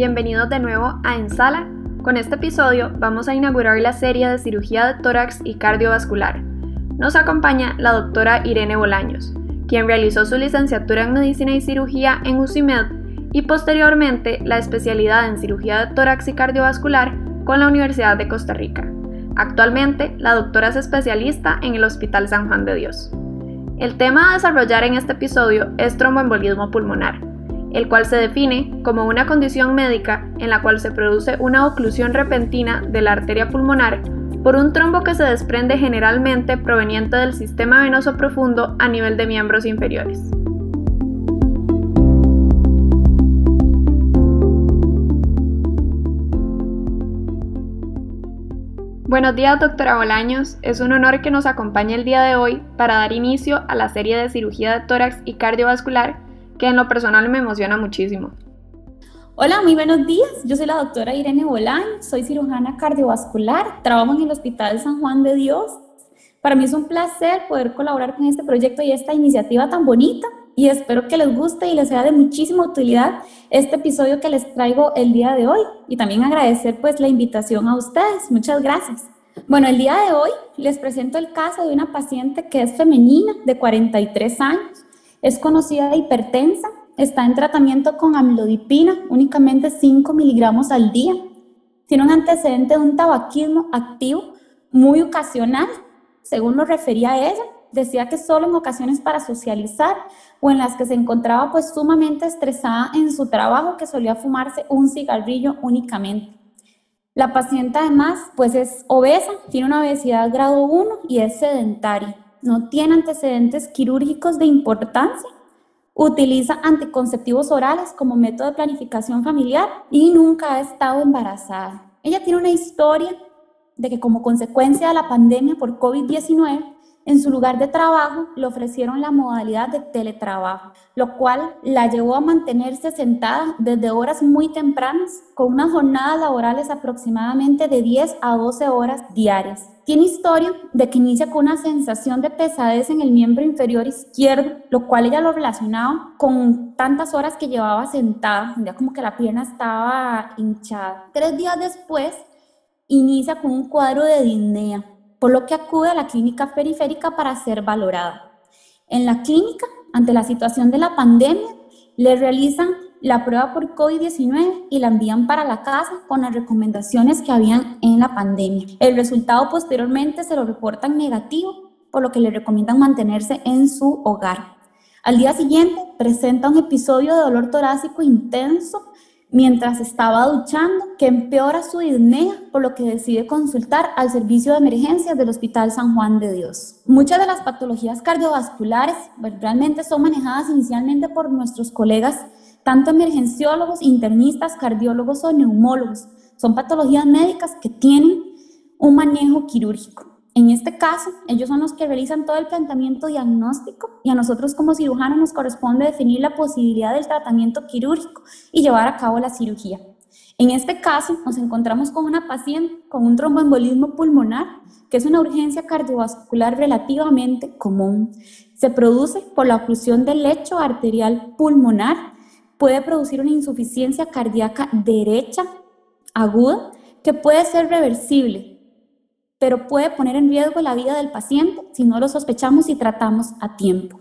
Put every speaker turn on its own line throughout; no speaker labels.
bienvenidos de nuevo a Ensala. Con este episodio vamos a inaugurar la serie de cirugía de tórax y cardiovascular. Nos acompaña la doctora Irene Bolaños, quien realizó su licenciatura en Medicina y Cirugía en UCIMED y posteriormente la especialidad en cirugía de tórax y cardiovascular con la Universidad de Costa Rica. Actualmente, la doctora es especialista en el Hospital San Juan de Dios. El tema a desarrollar en este episodio es tromboembolismo pulmonar, el cual se define como una condición médica en la cual se produce una oclusión repentina de la arteria pulmonar por un trombo que se desprende generalmente proveniente del sistema venoso profundo a nivel de miembros inferiores. Buenos días, doctora Bolaños. Es un honor que nos acompañe el día de hoy para dar inicio a la serie de cirugía de tórax y cardiovascular que en lo personal me emociona muchísimo.
Hola, muy buenos días. Yo soy la doctora Irene Bolaños, soy cirujana cardiovascular, trabajo en el Hospital San Juan de Dios. Para mí es un placer poder colaborar con este proyecto y esta iniciativa tan bonita y espero que les guste y les sea de muchísima utilidad este episodio que les traigo el día de hoy y también agradecer pues la invitación a ustedes. Muchas gracias. Bueno, el día de hoy les presento el caso de una paciente que es femenina de 43 años, es conocida de hipertensa, está en tratamiento con amlodipina, únicamente 5 miligramos al día. Tiene un antecedente de un tabaquismo activo muy ocasional, según lo refería ella, decía que solo en ocasiones para socializar o en las que se encontraba pues sumamente estresada en su trabajo que solía fumarse un cigarrillo únicamente. La paciente además pues es obesa, tiene una obesidad grado 1 y es sedentaria, no tiene antecedentes quirúrgicos de importancia, utiliza anticonceptivos orales como método de planificación familiar y nunca ha estado embarazada. Ella tiene una historia de que como consecuencia de la pandemia por COVID-19 en su lugar de trabajo le ofrecieron la modalidad de teletrabajo, lo cual la llevó a mantenerse sentada desde horas muy tempranas, con unas jornadas laborales aproximadamente de 10 a 12 horas diarias. Tiene historia de que inicia con una sensación de pesadez en el miembro inferior izquierdo, lo cual ella lo relacionaba con tantas horas que llevaba sentada, ya como que la pierna estaba hinchada. Tres días después, inicia con un cuadro de disnea por lo que acude a la clínica periférica para ser valorada. En la clínica, ante la situación de la pandemia, le realizan la prueba por COVID-19 y la envían para la casa con las recomendaciones que habían en la pandemia. El resultado posteriormente se lo reportan negativo, por lo que le recomiendan mantenerse en su hogar. Al día siguiente presenta un episodio de dolor torácico intenso mientras estaba duchando que empeora su disnea, por lo que decide consultar al servicio de emergencias del Hospital San Juan de Dios. Muchas de las patologías cardiovasculares pues, realmente son manejadas inicialmente por nuestros colegas, tanto emergenciólogos, internistas, cardiólogos o neumólogos. Son patologías médicas que tienen un manejo quirúrgico. En este caso, ellos son los que realizan todo el planteamiento diagnóstico y a nosotros como cirujanos nos corresponde definir la posibilidad del tratamiento quirúrgico y llevar a cabo la cirugía. En este caso, nos encontramos con una paciente con un tromboembolismo pulmonar, que es una urgencia cardiovascular relativamente común. Se produce por la oclusión del lecho arterial pulmonar, puede producir una insuficiencia cardíaca derecha aguda que puede ser reversible pero puede poner en riesgo la vida del paciente si no lo sospechamos y tratamos a tiempo.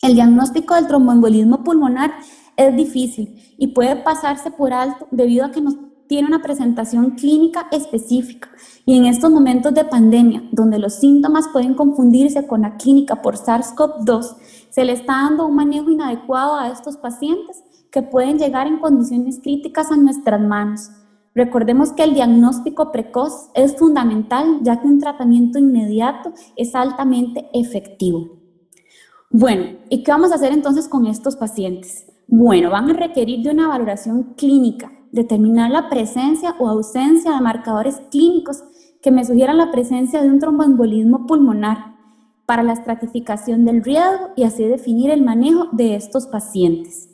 El diagnóstico del tromboembolismo pulmonar es difícil y puede pasarse por alto debido a que no tiene una presentación clínica específica. Y en estos momentos de pandemia, donde los síntomas pueden confundirse con la clínica por SARS-CoV-2, se le está dando un manejo inadecuado a estos pacientes que pueden llegar en condiciones críticas a nuestras manos. Recordemos que el diagnóstico precoz es fundamental ya que un tratamiento inmediato es altamente efectivo. Bueno, ¿y qué vamos a hacer entonces con estos pacientes? Bueno, van a requerir de una valoración clínica, determinar la presencia o ausencia de marcadores clínicos que me sugieran la presencia de un tromboembolismo pulmonar para la estratificación del riesgo y así definir el manejo de estos pacientes.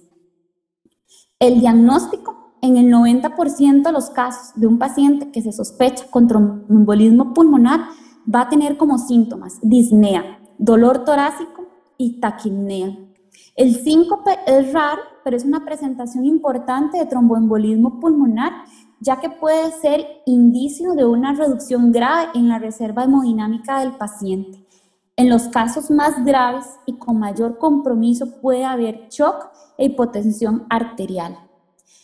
El diagnóstico en el 90% de los casos de un paciente que se sospecha con tromboembolismo pulmonar va a tener como síntomas disnea, dolor torácico y taquipnea. El síncope es raro, pero es una presentación importante de tromboembolismo pulmonar, ya que puede ser indicio de una reducción grave en la reserva hemodinámica del paciente. En los casos más graves y con mayor compromiso puede haber shock e hipotensión arterial.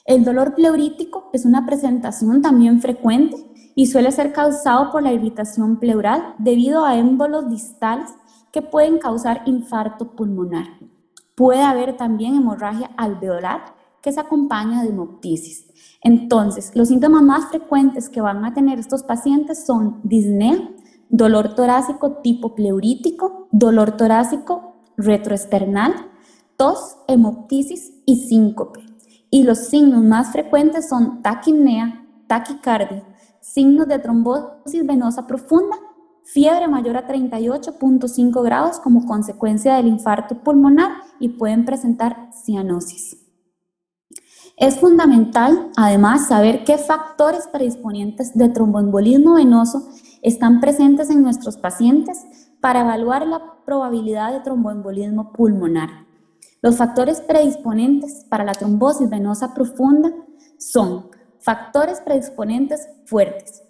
El dolor pleurítico es una presentación también frecuente y suele ser causado por la irritación pleural debido a émbolos distales que pueden causar infarto pulmonar. Puede haber también hemorragia alveolar que se acompaña de hemoptisis. Entonces, los síntomas más frecuentes que van a tener estos pacientes son disnea, dolor torácico tipo pleurítico, dolor torácico retroesternal, tos, hemoptisis y síncope. Y los signos más frecuentes son taquipnea, taquicardia, signos de trombosis venosa profunda, fiebre mayor a 38.5 grados como consecuencia del infarto pulmonar y pueden presentar cianosis. Es fundamental, además, saber qué factores predisponentes de tromboembolismo venoso están presentes en nuestros pacientes para evaluar la probabilidad de tromboembolismo pulmonar. Los factores predisponentes para la trombosis venosa profunda son factores predisponentes fuertes,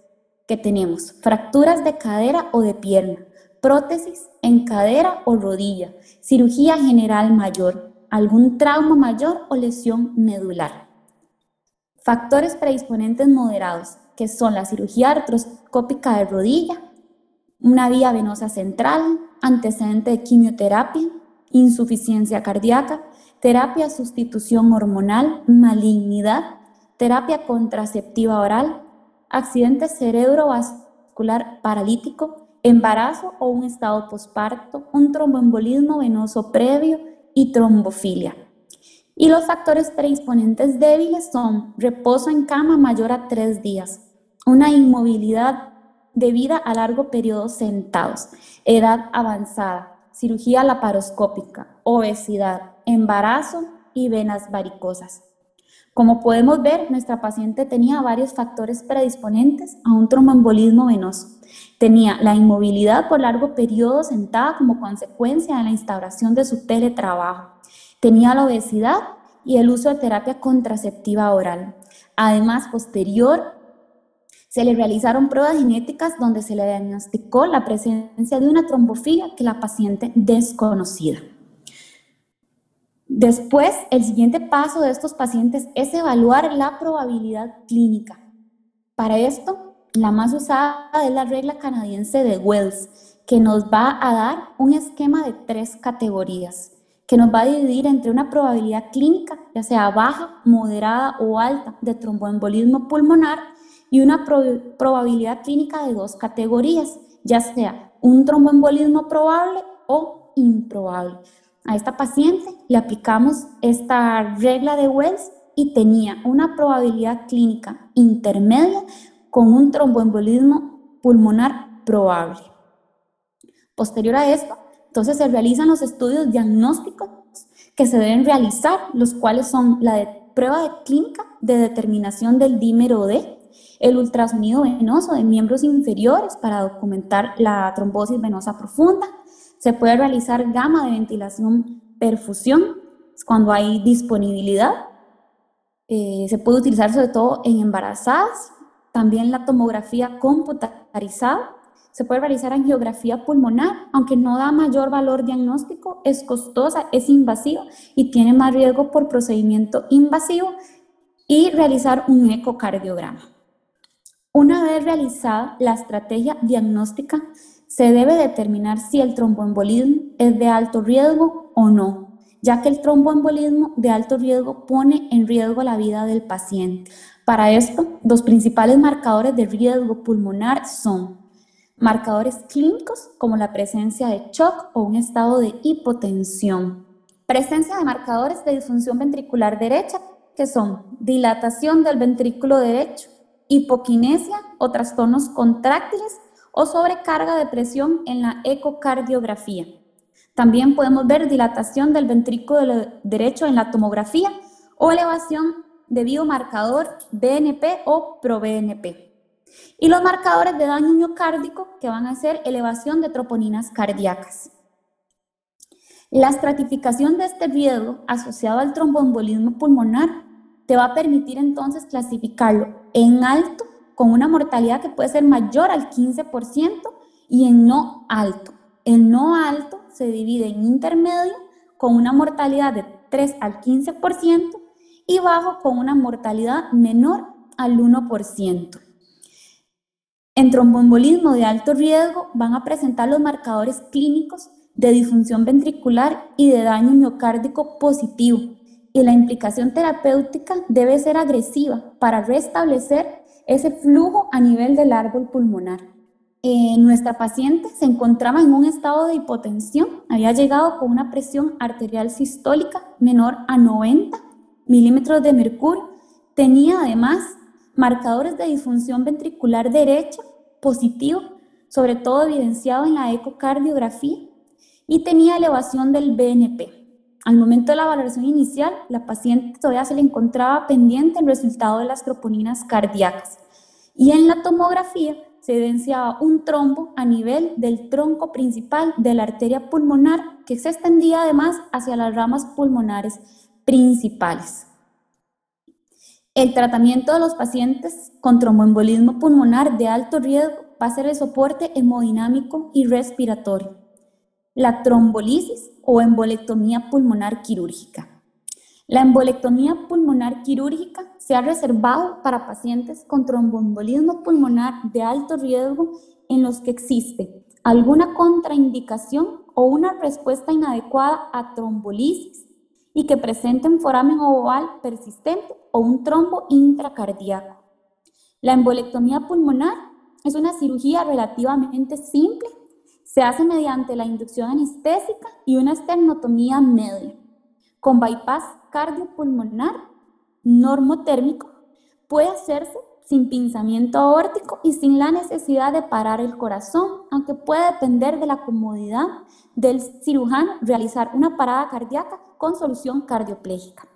que tenemos fracturas de cadera o de pierna, prótesis en cadera o rodilla, cirugía general mayor, algún trauma mayor o lesión medular. Factores predisponentes moderados, que son la cirugía artroscópica de rodilla, una vía venosa central, antecedente de quimioterapia, insuficiencia cardíaca, terapia sustitución hormonal, malignidad, terapia contraceptiva oral, accidente cerebrovascular paralítico, embarazo o un estado posparto, un tromboembolismo venoso previo y trombofilia. Y los factores predisponentes débiles son reposo en cama mayor a tres días, una inmovilidad debida a largo periodo sentados, edad avanzada, cirugía laparoscópica, obesidad, embarazo y venas varicosas. Como podemos ver, nuestra paciente tenía varios factores predisponentes a un tromboembolismo venoso. Tenía la inmovilidad por largo periodo sentada como consecuencia de la instauración de su teletrabajo. Tenía la obesidad y el uso de terapia contraceptiva oral. Además, posterior, se le realizaron pruebas genéticas donde se le diagnosticó la presencia de una trombofilia que la paciente desconocida. Después, el siguiente paso de estos pacientes es evaluar la probabilidad clínica. Para esto, la más usada es la regla canadiense de Wells, que nos va a dar un esquema de tres categorías, que nos va a dividir entre una probabilidad clínica, ya sea baja, moderada o alta, de tromboembolismo pulmonar, y una probabilidad clínica de dos categorías, ya sea un tromboembolismo probable o improbable. A esta paciente le aplicamos esta regla de Wells y tenía una probabilidad clínica intermedia con un tromboembolismo pulmonar probable. Posterior a esto, entonces se realizan los estudios diagnósticos que se deben realizar, los cuales son la prueba de clínica de determinación del dímero D, el ultrasonido venoso de miembros inferiores para documentar la trombosis venosa profunda, se puede realizar gama de ventilación perfusión cuando hay disponibilidad. Eh, se puede utilizar sobre todo en embarazadas. También la tomografía computarizada. Se puede realizar angiografía pulmonar, aunque no da mayor valor diagnóstico, es costosa, es invasiva y tiene más riesgo por procedimiento invasivo. Y realizar un ecocardiograma. Una vez realizada la estrategia diagnóstica, se debe determinar si el tromboembolismo es de alto riesgo o no, ya que el tromboembolismo de alto riesgo pone en riesgo la vida del paciente. Para esto, los principales marcadores de riesgo pulmonar son marcadores clínicos como la presencia de shock o un estado de hipotensión, presencia de marcadores de disfunción ventricular derecha, que son dilatación del ventrículo derecho, hipoquinesia o trastornos contráctiles o sobrecarga de presión en la ecocardiografía. También podemos ver dilatación del ventrículo derecho en la tomografía o elevación de biomarcador BNP o proBNP. Y los marcadores de daño miocárdico que van a ser elevación de troponinas cardíacas. La estratificación de este riesgo asociado al tromboembolismo pulmonar te va a permitir entonces clasificarlo en alto con una mortalidad que puede ser mayor al 15% y en no alto. El no alto se divide en intermedio con una mortalidad de 3 al 15% y bajo con una mortalidad menor al 1%. En tromboembolismo de alto riesgo van a presentar los marcadores clínicos de disfunción ventricular y de daño miocárdico positivo. Y la implicación terapéutica debe ser agresiva para restablecer ese flujo a nivel del árbol pulmonar. Eh, nuestra paciente se encontraba en un estado de hipotensión, había llegado con una presión arterial sistólica menor a 90 milímetros de mercurio, tenía además marcadores de disfunción ventricular derecha positivo, sobre todo evidenciado en la ecocardiografía, y tenía elevación del BNP. Al momento de la valoración inicial, la paciente todavía se le encontraba pendiente el resultado de las troponinas cardíacas. Y en la tomografía se evidenciaba un trombo a nivel del tronco principal de la arteria pulmonar que se extendía además hacia las ramas pulmonares principales. El tratamiento de los pacientes con tromboembolismo pulmonar de alto riesgo va a ser el soporte hemodinámico y respiratorio la trombolisis o embolectomía pulmonar quirúrgica. La embolectomía pulmonar quirúrgica se ha reservado para pacientes con tromboembolismo pulmonar de alto riesgo en los que existe alguna contraindicación o una respuesta inadecuada a trombolisis y que presenten foramen oval persistente o un trombo intracardíaco. La embolectomía pulmonar es una cirugía relativamente simple se hace mediante la inducción anestésica y una esternotomía media. Con bypass cardiopulmonar normotérmico puede hacerse sin pinzamiento aórtico y sin la necesidad de parar el corazón, aunque puede depender de la comodidad del cirujano realizar una parada cardíaca con solución cardioplégica.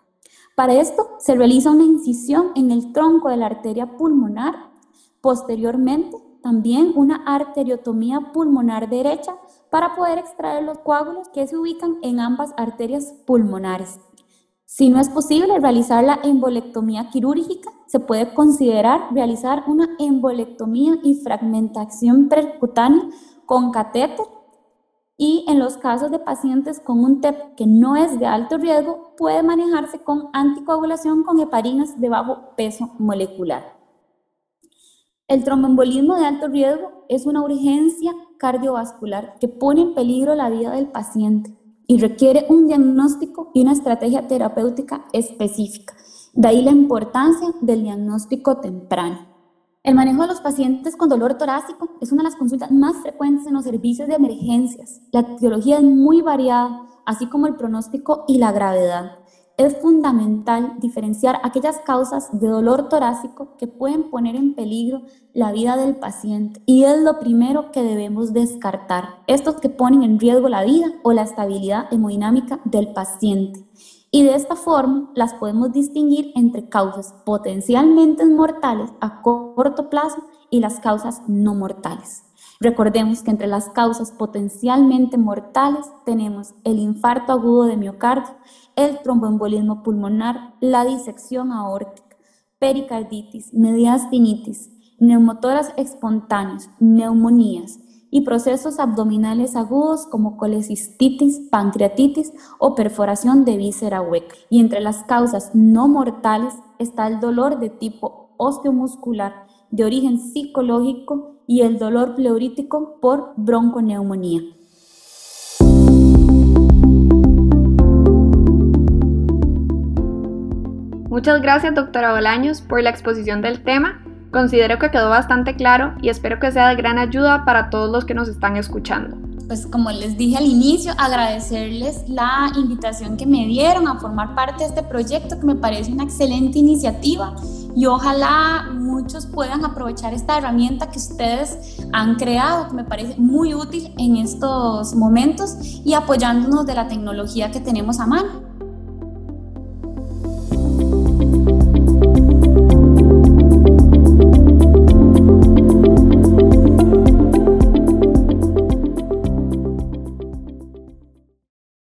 Para esto se realiza una incisión en el tronco de la arteria pulmonar. Posteriormente también una arteriotomía pulmonar derecha para poder extraer los coágulos que se ubican en ambas arterias pulmonares. Si no es posible realizar la embolectomía quirúrgica, se puede considerar realizar una embolectomía y fragmentación percutánea con catéter y en los casos de pacientes con un TEP que no es de alto riesgo, puede manejarse con anticoagulación con heparinas de bajo peso molecular. El tromboembolismo de alto riesgo es una urgencia cardiovascular que pone en peligro la vida del paciente y requiere un diagnóstico y una estrategia terapéutica específica. De ahí la importancia del diagnóstico temprano. El manejo de los pacientes con dolor torácico es una de las consultas más frecuentes en los servicios de emergencias. La etiología es muy variada, así como el pronóstico y la gravedad es fundamental diferenciar aquellas causas de dolor torácico que pueden poner en peligro la vida del paciente y es lo primero que debemos descartar, estos que ponen en riesgo la vida o la estabilidad hemodinámica del paciente. Y de esta forma las podemos distinguir entre causas potencialmente mortales a corto plazo y las causas no mortales. Recordemos que entre las causas potencialmente mortales tenemos el infarto agudo de miocardio, el tromboembolismo pulmonar, la disección aórtica, pericarditis, mediastinitis, neumotoras espontáneos, neumonías y procesos abdominales agudos como colecistitis, pancreatitis o perforación de víscera hueca. Y entre las causas no mortales está el dolor de tipo osteomuscular de origen psicológico y el dolor pleurítico por bronconeumonía.
Muchas gracias, doctora Bolaños, por la exposición del tema. Considero que quedó bastante claro y espero que sea de gran ayuda para todos los que nos están escuchando.
Pues como les dije al inicio, agradecerles la invitación que me dieron a formar parte de este proyecto que me parece una excelente iniciativa y ojalá muchos puedan aprovechar esta herramienta que ustedes han creado, que me parece muy útil en estos momentos y apoyándonos de la tecnología que tenemos a mano.